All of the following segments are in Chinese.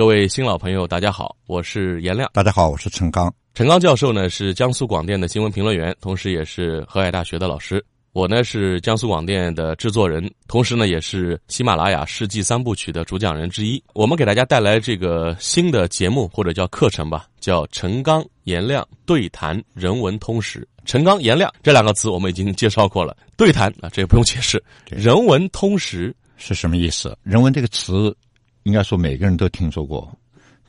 各位新老朋友，大家好，我是颜亮。大家好，我是陈刚。陈刚教授呢是江苏广电的新闻评论员，同时也是河海大学的老师。我呢是江苏广电的制作人，同时呢也是喜马拉雅世纪三部曲的主讲人之一。我们给大家带来这个新的节目或者叫课程吧，叫陈刚颜亮对谈人文通识。陈刚颜亮这两个词我们已经介绍过了，对谈啊这也不用解释。人文通识是什么意思？人文这个词。应该说每个人都听说过，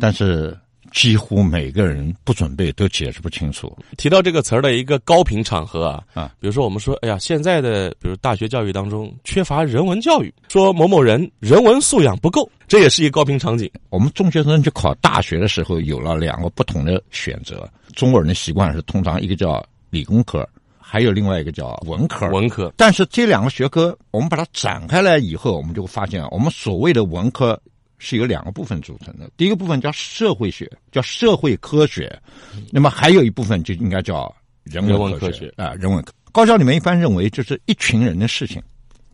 但是几乎每个人不准备都解释不清楚。提到这个词儿的一个高频场合啊啊，比如说我们说，哎呀，现在的比如大学教育当中缺乏人文教育，说某某人人文素养不够，这也是一个高频场景。我们中学生去考大学的时候，有了两个不同的选择。中国人的习惯是通常一个叫理工科，还有另外一个叫文科。文科，但是这两个学科我们把它展开来以后，我们就会发现，我们所谓的文科。是由两个部分组成的，第一个部分叫社会学，叫社会科学，那么还有一部分就应该叫人文科学啊，人文科。高校里面一般认为，就是一群人的事情，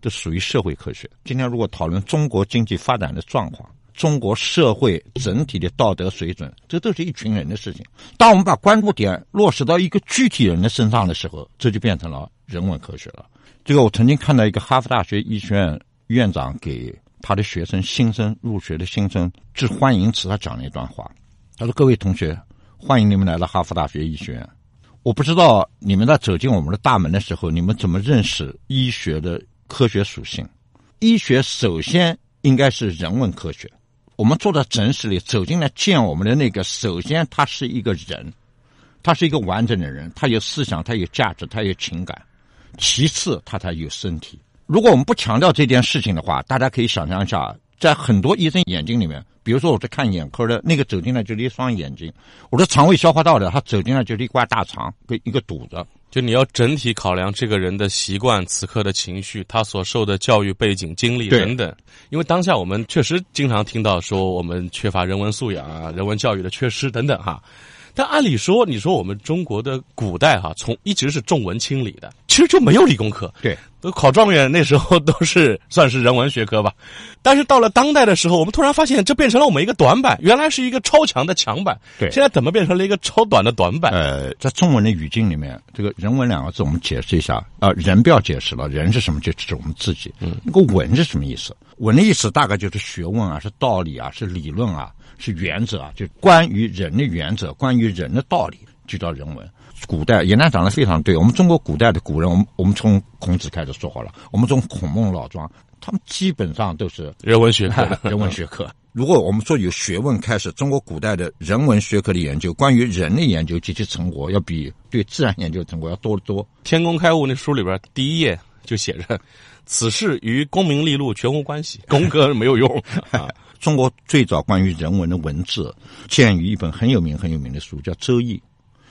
这属于社会科学。今天如果讨论中国经济发展的状况，中国社会整体的道德水准，这都是一群人的事情。当我们把关注点落实到一个具体人的身上的时候，这就变成了人文科学了。这个我曾经看到一个哈佛大学医学院院长给。他的学生新生入学的新生致欢迎词，他讲了一段话。他说：“各位同学，欢迎你们来到哈佛大学医学院。我不知道你们在走进我们的大门的时候，你们怎么认识医学的科学属性？医学首先应该是人文科学。我们坐在诊室里走进来见我们的那个，首先他是一个人，他是一个完整的人，他有思想，他有价值，他有情感。其次，他才有身体。”如果我们不强调这件事情的话，大家可以想象一下，在很多医生眼睛里面，比如说我在看眼科的，那个走进来就是一双眼睛；我的肠胃消化道的，他走进来就是一块大肠跟一个堵着。就你要整体考量这个人的习惯、此刻的情绪、他所受的教育背景、经历等等。因为当下我们确实经常听到说我们缺乏人文素养啊、人文教育的缺失等等哈。但按理说，你说我们中国的古代哈，从一直是重文轻理的，其实就没有理工科。对，都考状元那时候都是算是人文学科吧。但是到了当代的时候，我们突然发现这变成了我们一个短板，原来是一个超强的强板。对，现在怎么变成了一个超短的短板？呃，在中文的语境里面，这个人文两个字我们解释一下啊，人不要解释了，人是什么？就指我们自己。嗯，那个文是什么意思？文的意思大概就是学问啊，是道理啊，是理论啊。是原则啊，就关于人的原则，关于人的道理，就叫人文。古代严亮讲的非常对，我们中国古代的古人，我们我们从孔子开始说好了，我们从孔孟老庄，他们基本上都是人文学科。人文学科。如果我们说有学问开始，中国古代的人文学科的研究，关于人的研究及其成果，要比对自然研究成果要多得多。天工开物那书里边第一页就写着，此事与功名利禄全无关系，功格没有用 啊。中国最早关于人文的文字，见于一本很有名很有名的书，叫《周易》。《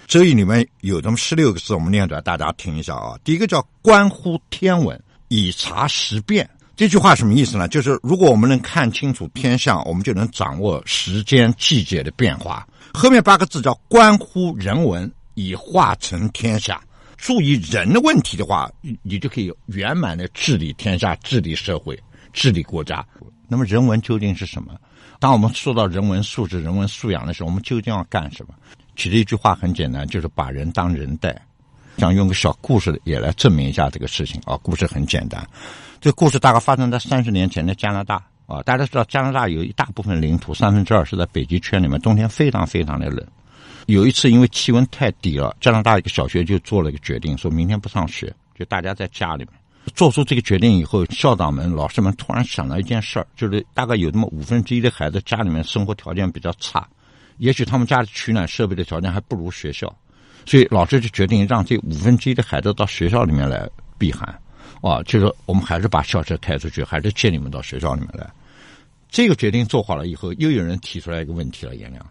周易》里面有这么十六个字，我们念出来，大家听一下啊。第一个叫“观乎天文，以察时变”。这句话什么意思呢？就是如果我们能看清楚天象，我们就能掌握时间季节的变化。后面八个字叫“观乎人文，以化成天下”。注意人的问题的话，你就可以圆满的治理天下、治理社会、治理国家。那么人文究竟是什么？当我们说到人文素质、人文素养的时候，我们究竟要干什么？其实一句话很简单，就是把人当人待。想用个小故事也来证明一下这个事情啊。故事很简单，这故事大概发生在三十年前的加拿大啊。大家知道加拿大有一大部分领土，三分之二是在北极圈里面，冬天非常非常的冷。有一次因为气温太低了，加拿大一个小学就做了一个决定，说明天不上学，就大家在家里面。做出这个决定以后，校长们、老师们突然想到一件事儿，就是大概有那么五分之一的孩子家里面生活条件比较差，也许他们家里取暖设备的条件还不如学校，所以老师就决定让这五分之一的孩子到学校里面来避寒，啊，就是我们还是把校车开出去，还是接你们到学校里面来。这个决定做好了以后，又有人提出来一个问题了，颜良，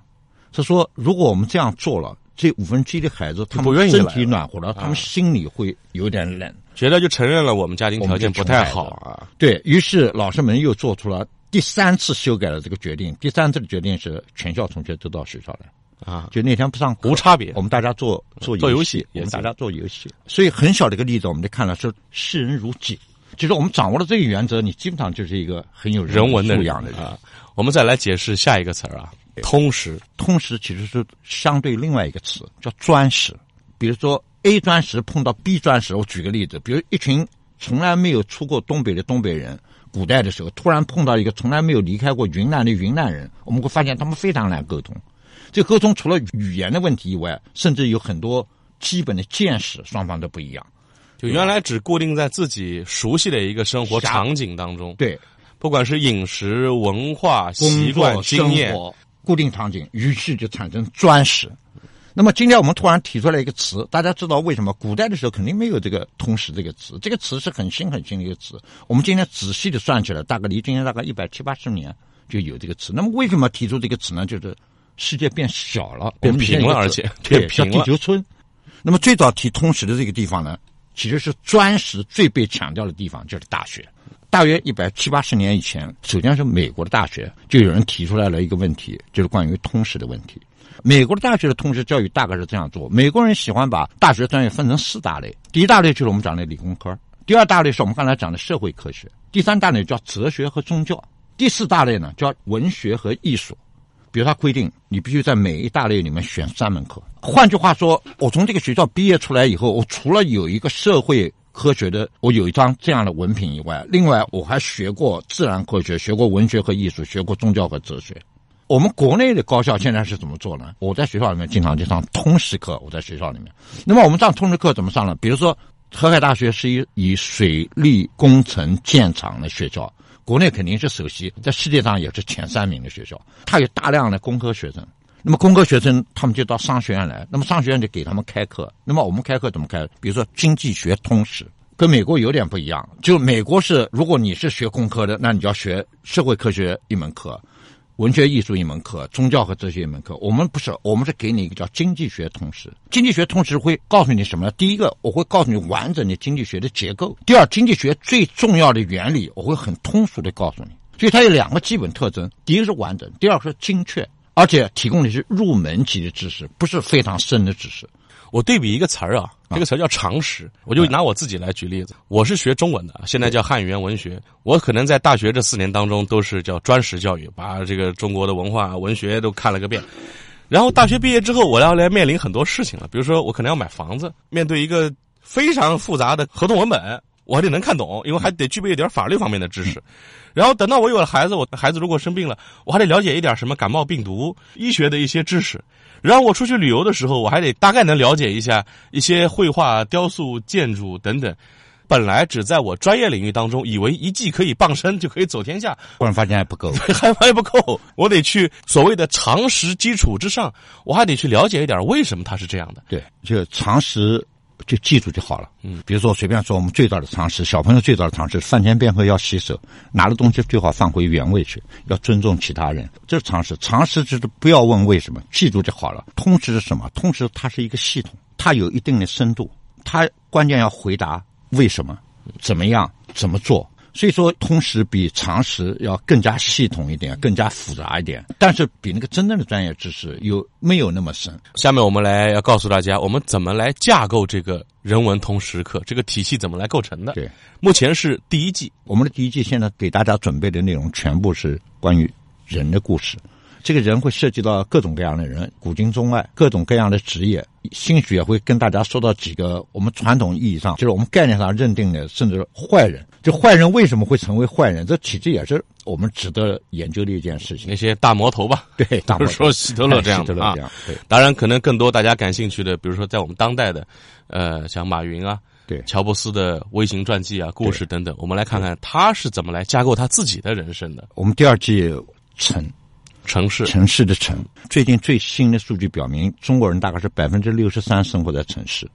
他说：如果我们这样做了。这五分之一的孩子，他们身体暖和了，他们心里会有点冷，觉得就承认了我们家庭条件不太好啊。对于是，老师们又做出了第三次修改了这个决定。第三次的决定是全校同学都到学校来啊，就那天不上无差别，我们大家做做做游戏，我们大家做游戏。所以很小的一个例子，我们就看了是视人如己，就是我们掌握了这个原则，你基本上就是一个很有人文素养的人。我们再来解释下一个词儿啊，通识。通识其实是相对另外一个词，叫专识。比如说 A 专识碰到 B 专识，我举个例子，比如一群从来没有出过东北的东北人，古代的时候突然碰到一个从来没有离开过云南的云南人，我们会发现他们非常难沟通。这沟通除了语言的问题以外，甚至有很多基本的见识双方都不一样。就原来只固定在自己熟悉的一个生活场景当中，对，不管是饮食、文化、习惯、经验，固定场景，于是就产生专识。那么今天我们突然提出来一个词，大家知道为什么？古代的时候肯定没有这个“通识”这个词，这个词是很新很新的一个词。我们今天仔细的算起来，大概离今天大概一百七八十年就有这个词。那么为什么提出这个词呢？就是世界变小了，变平了，而且变平了。地球村。那么最早提通识的这个地方呢？其实是专识最被强调的地方，就是大学。大约一百七八十年以前，首先是美国的大学，就有人提出来了一个问题，就是关于通识的问题。美国的大学的通识教育大概是这样做：美国人喜欢把大学专业分成四大类，第一大类就是我们讲的理工科，第二大类是我们刚才讲的社会科学，第三大类叫哲学和宗教，第四大类呢叫文学和艺术。比如他规定，你必须在每一大类里面选三门课。换句话说，我从这个学校毕业出来以后，我除了有一个社会科学的，我有一张这样的文凭以外，另外我还学过自然科学，学过文学和艺术，学过宗教和哲学。我们国内的高校现在是怎么做呢？我在学校里面经常就上通识课。我在学校里面，那么我们上通识课怎么上呢？比如说，河海大学是以以水利工程建长的学校。国内肯定是首席，在世界上也是前三名的学校。它有大量的工科学生，那么工科学生他们就到商学院来，那么商学院就给他们开课。那么我们开课怎么开？比如说经济学通识，跟美国有点不一样。就美国是，如果你是学工科的，那你就要学社会科学一门课。文学艺术一门课，宗教和哲学一门课。我们不是，我们是给你一个叫经济学通识。经济学通识会告诉你什么呢？第一个，我会告诉你完整的经济学的结构；第二，经济学最重要的原理，我会很通俗的告诉你。所以它有两个基本特征：第一个是完整，第二个是精确，而且提供的是入门级的知识，不是非常深的知识。我对比一个词儿啊，这个词儿叫常识。我就拿我自己来举例子，我是学中文的，现在叫汉语言文学。我可能在大学这四年当中都是叫专识教育，把这个中国的文化文学都看了个遍。然后大学毕业之后，我要来面临很多事情了，比如说我可能要买房子，面对一个非常复杂的合同文本，我还得能看懂，因为还得具备一点法律方面的知识。然后等到我有了孩子，我孩子如果生病了，我还得了解一点什么感冒病毒、医学的一些知识。然后我出去旅游的时候，我还得大概能了解一下一些绘画、雕塑、建筑等等。本来只在我专业领域当中，以为一技可以傍身就可以走天下，忽然发现还不够，还还不够。我得去所谓的常识基础之上，我还得去了解一点为什么它是这样的。对，就常识。就记住就好了。嗯，比如说随便说，我们最早的常识，小朋友最早的常识，饭前便后要洗手，拿的东西最好放回原位去，要尊重其他人，这是常识。常识就是不要问为什么，记住就好了。通识是什么？通识它是一个系统，它有一定的深度，它关键要回答为什么，怎么样，怎么做。所以说，通识比常识要更加系统一点，更加复杂一点，但是比那个真正的专业知识又没有那么深。下面我们来要告诉大家，我们怎么来架构这个人文通识课，这个体系怎么来构成的？对，目前是第一季，我们的第一季现在给大家准备的内容全部是关于人的故事。这个人会涉及到各种各样的人，古今中外各种各样的职业，兴许也会跟大家说到几个我们传统意义上，就是我们概念上认定的，甚至坏人。就坏人为什么会成为坏人？这其实也是我们值得研究的一件事情。那些大魔头吧，对，比如说希特勒这样的啊。对，当然可能更多大家感兴趣的，比如说在我们当代的，呃，像马云啊，对，乔布斯的微型传记啊、故事等等，我们来看看他是怎么来架构他自己的人生的。我们第二季城。城市，城市的城。最近最新的数据表明，中国人大概是百分之六十三生活在城市，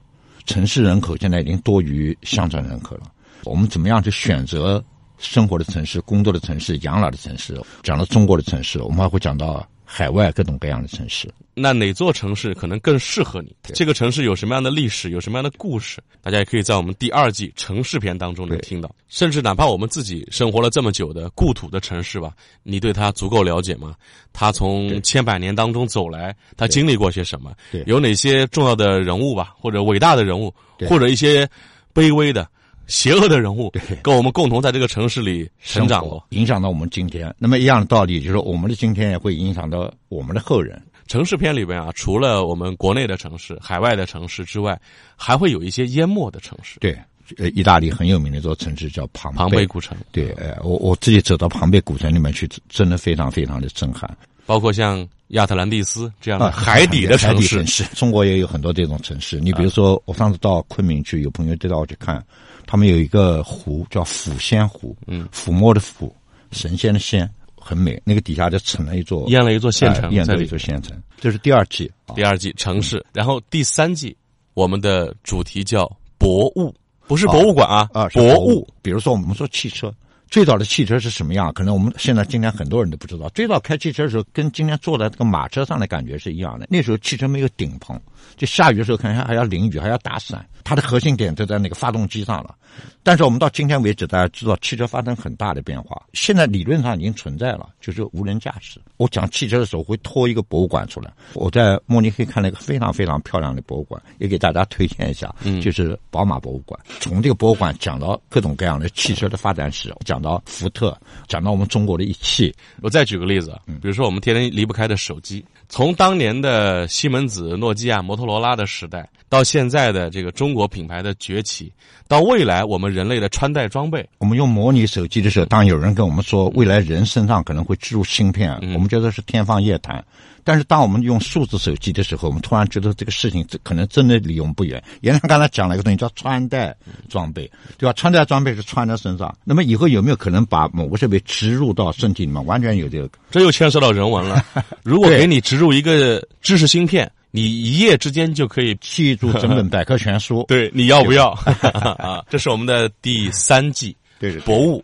城市人口现在已经多于乡村人口了。我们怎么样去选择生活的城市、工作的城市、养老的城市？讲到中国的城市，我们还会讲到。海外各种各样的城市，那哪座城市可能更适合你？这个城市有什么样的历史，有什么样的故事？大家也可以在我们第二季城市篇当中能听到。甚至哪怕我们自己生活了这么久的故土的城市吧，你对它足够了解吗？它从千百年当中走来，它经历过些什么？有哪些重要的人物吧，或者伟大的人物，或者一些卑微的。邪恶的人物，跟我们共同在这个城市里成长了，影响到我们今天。那么一样的道理，就是我们的今天也会影响到我们的后人。城市片里边啊，除了我们国内的城市、海外的城市之外，还会有一些淹没的城市。对，呃，意大利很有名的一座城市叫庞庞贝古城。对，呃，我我自己走到庞贝古城里面去，真的非常非常的震撼。包括像亚特兰蒂斯这样的海底的城市，中国也有很多这种城市。你比如说，我上次到昆明去，有朋友带我去看，他们有一个湖叫抚仙湖，嗯，抚摸的抚，神仙的仙。很美，那个底下就成了一座淹了一座县城，淹了一座县城。这是第二季，第二季城市。然后第三季，我们的主题叫博物，不是博物馆啊，啊，博物。比如说，我们说汽车，最早的汽车是什么样？可能我们现在今天很多人都不知道。最早开汽车的时候，跟今天坐在这个马车上的感觉是一样的。那时候汽车没有顶棚，就下雨的时候可能还要淋雨，还要打伞。它的核心点就在那个发动机上了。但是我们到今天为止，大家知道汽车发生很大的变化。现在理论上已经存在了，就是无人驾驶。我讲汽车的时候会拖一个博物馆出来。我在慕尼黑看了一个非常非常漂亮的博物馆，也给大家推荐一下，就是宝马博物馆。从这个博物馆讲到各种各样的汽车的发展史，讲到福特，讲到我们中国的一汽。我再举个例子，比如说我们天天离不开的手机，从当年的西门子、诺基亚、摩托罗拉的时代，到现在的这个中国品牌的崛起，到未来我们。人类的穿戴装备，我们用模拟手机的时候，当有人跟我们说未来人身上可能会植入芯片，我们觉得是天方夜谭。但是当我们用数字手机的时候，我们突然觉得这个事情可能真的离我们不远。严亮刚才讲了一个东西叫穿戴装备，对吧？穿戴装备是穿在身上，那么以后有没有可能把某个设备植入到身体里面？完全有这个，这又牵涉到人文了。如果给你植入一个知识芯片。你一夜之间就可以记住整本百科全书，对，你要不要？啊，这是我们的第三季，对，博物，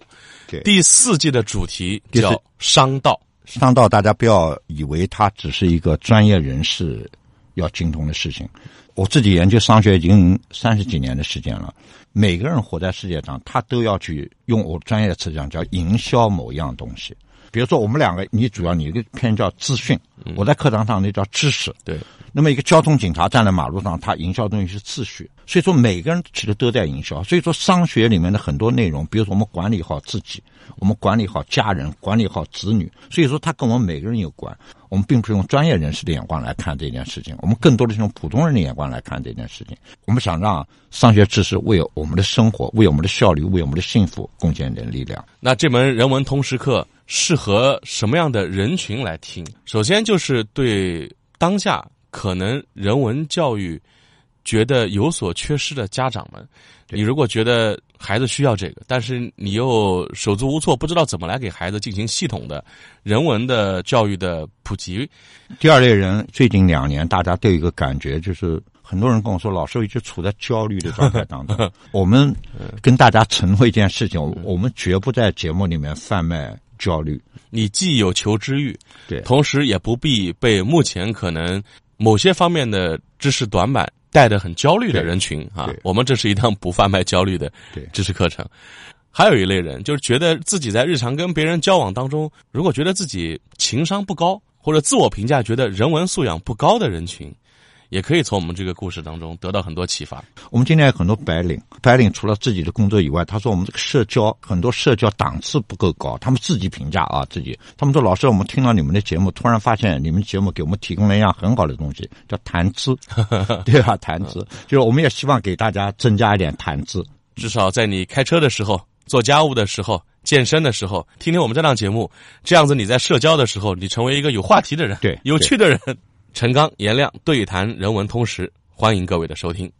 第四季的主题叫商道。商道，大家不要以为它只是一个专业人士要精通的事情。我自己研究商学已经三十几年的时间了，每个人活在世界上，他都要去用我专业的词讲，叫营销某一样东西。比如说，我们两个，你主要你一个偏叫资讯，我在课堂上那叫知识，对。那么一个交通警察站在马路上，他营销东西是秩序，所以说每个人其实都在营销。所以说商学里面的很多内容，比如说我们管理好自己，我们管理好家人，管理好子女，所以说他跟我们每个人有关。我们并不是用专业人士的眼光来看这件事情，我们更多的是用普通人的眼光来看这件事情。我们想让商学知识为我们的生活、为我们的效率、为我们的幸福贡献一点力量。那这门人文通识课适合什么样的人群来听？首先就是对当下。可能人文教育觉得有所缺失的家长们，你如果觉得孩子需要这个，但是你又手足无措，不知道怎么来给孩子进行系统的人文的教育的普及。第二类人，最近两年大家都有一个感觉，就是很多人跟我说，老师一直处在焦虑的状态当中。我们跟大家承诺一件事情，我们绝不在节目里面贩卖焦虑。你既有求知欲，对，同时也不必被目前可能。某些方面的知识短板带着很焦虑的人群啊，我们这是一档不贩卖焦虑的知识课程。还有一类人，就是觉得自己在日常跟别人交往当中，如果觉得自己情商不高，或者自我评价觉得人文素养不高的人群。也可以从我们这个故事当中得到很多启发。我们今天有很多白领，白领除了自己的工作以外，他说我们这个社交很多社交档次不够高。他们自己评价啊，自己他们说老师，我们听了你们的节目，突然发现你们节目给我们提供了一样很好的东西，叫谈资，对吧？谈资就是我们也希望给大家增加一点谈资，至少在你开车的时候、做家务的时候、健身的时候，听听我们这档节目，这样子你在社交的时候，你成为一个有话题的人，对，有趣的人。陈刚、颜亮对谈人文通识，欢迎各位的收听。